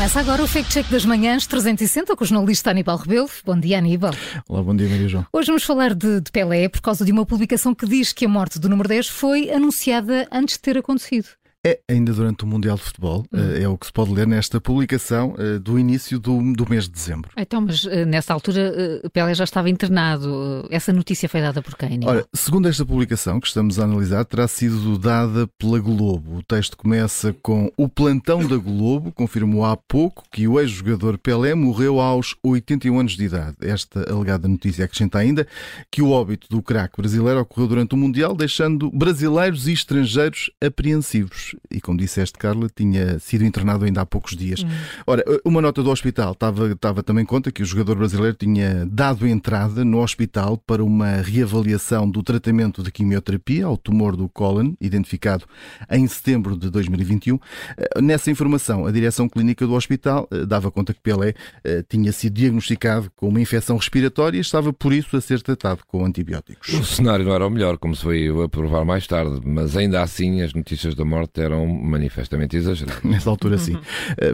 Começa agora o Fact Check das Manhãs 360 com o jornalista Aníbal Rebelo. Bom dia, Aníbal. Olá, bom dia, Maria João. Hoje vamos falar de, de Pelé por causa de uma publicação que diz que a morte do número 10 foi anunciada antes de ter acontecido. É ainda durante o Mundial de Futebol, hum. é o que se pode ler nesta publicação eh, do início do, do mês de dezembro. Então, mas eh, nessa altura Pelé já estava internado. Essa notícia foi dada por quem? Ora, segundo esta publicação que estamos a analisar, terá sido dada pela Globo. O texto começa com o plantão da Globo confirmou há pouco que o ex-jogador Pelé morreu aos 81 anos de idade. Esta alegada notícia acrescenta ainda que o óbito do craque brasileiro ocorreu durante o Mundial, deixando brasileiros e estrangeiros apreensivos e, como disseste, Carla, tinha sido internado ainda há poucos dias. Hum. Ora, uma nota do hospital estava, estava também conta que o jogador brasileiro tinha dado entrada no hospital para uma reavaliação do tratamento de quimioterapia ao tumor do cólon, identificado em setembro de 2021. Eh, nessa informação, a direção clínica do hospital eh, dava conta que Pelé eh, tinha sido diagnosticado com uma infecção respiratória e estava, por isso, a ser tratado com antibióticos. O cenário não era o melhor, como se veio a provar mais tarde, mas ainda assim as notícias da morte eram manifestamente exageradas. Nessa altura, sim. Uh,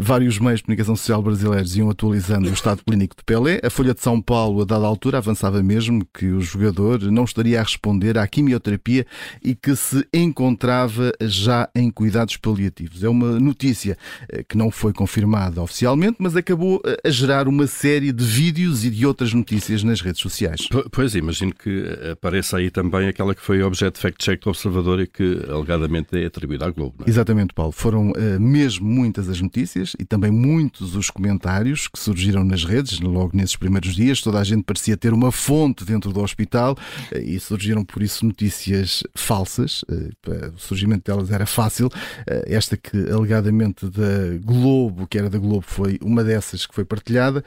vários meios de comunicação social brasileiros iam atualizando o estado clínico de Pelé. A Folha de São Paulo, a dada altura, avançava mesmo que o jogador não estaria a responder à quimioterapia e que se encontrava já em cuidados paliativos. É uma notícia uh, que não foi confirmada oficialmente, mas acabou a gerar uma série de vídeos e de outras notícias nas redes sociais. Pois, imagino que apareça aí também aquela que foi objeto de fact-check do Observador e que alegadamente é atribuída à Globo. É? Exatamente, Paulo. Foram uh, mesmo muitas as notícias e também muitos os comentários que surgiram nas redes logo nesses primeiros dias. Toda a gente parecia ter uma fonte dentro do hospital uh, e surgiram por isso notícias falsas. Uh, o surgimento delas era fácil. esta que alegadamente da Globo, que era da Globo, foi uma dessas que foi partilhada,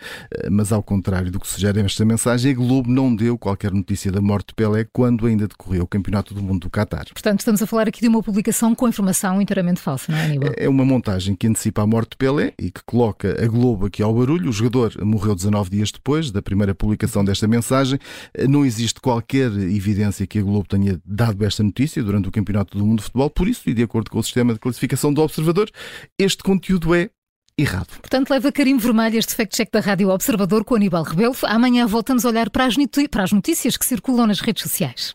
mas ao contrário do que sugere esta mensagem, a Globo não deu qualquer notícia da morte de Pelé quando ainda decorreu o Campeonato do Mundo do Qatar. Portanto, estamos a falar aqui de uma publicação com informação inteiramente falsa, não é, Aníbal? É uma montagem que antecipa a morte de Pelé e que coloca a Globo aqui ao barulho. O jogador morreu 19 dias depois da primeira publicação desta mensagem. Não existe qualquer evidência que a Globo tenha dado esta notícia durante o Campeonato do Mundo de Futebol. Por isso, e de acordo com o sistema de classificação do Observador, este conteúdo é errado. Portanto, leva carimbo vermelho este fact-check da Rádio Observador com Aníbal Rebelo. Amanhã voltamos a olhar para as, para as notícias que circulam nas redes sociais.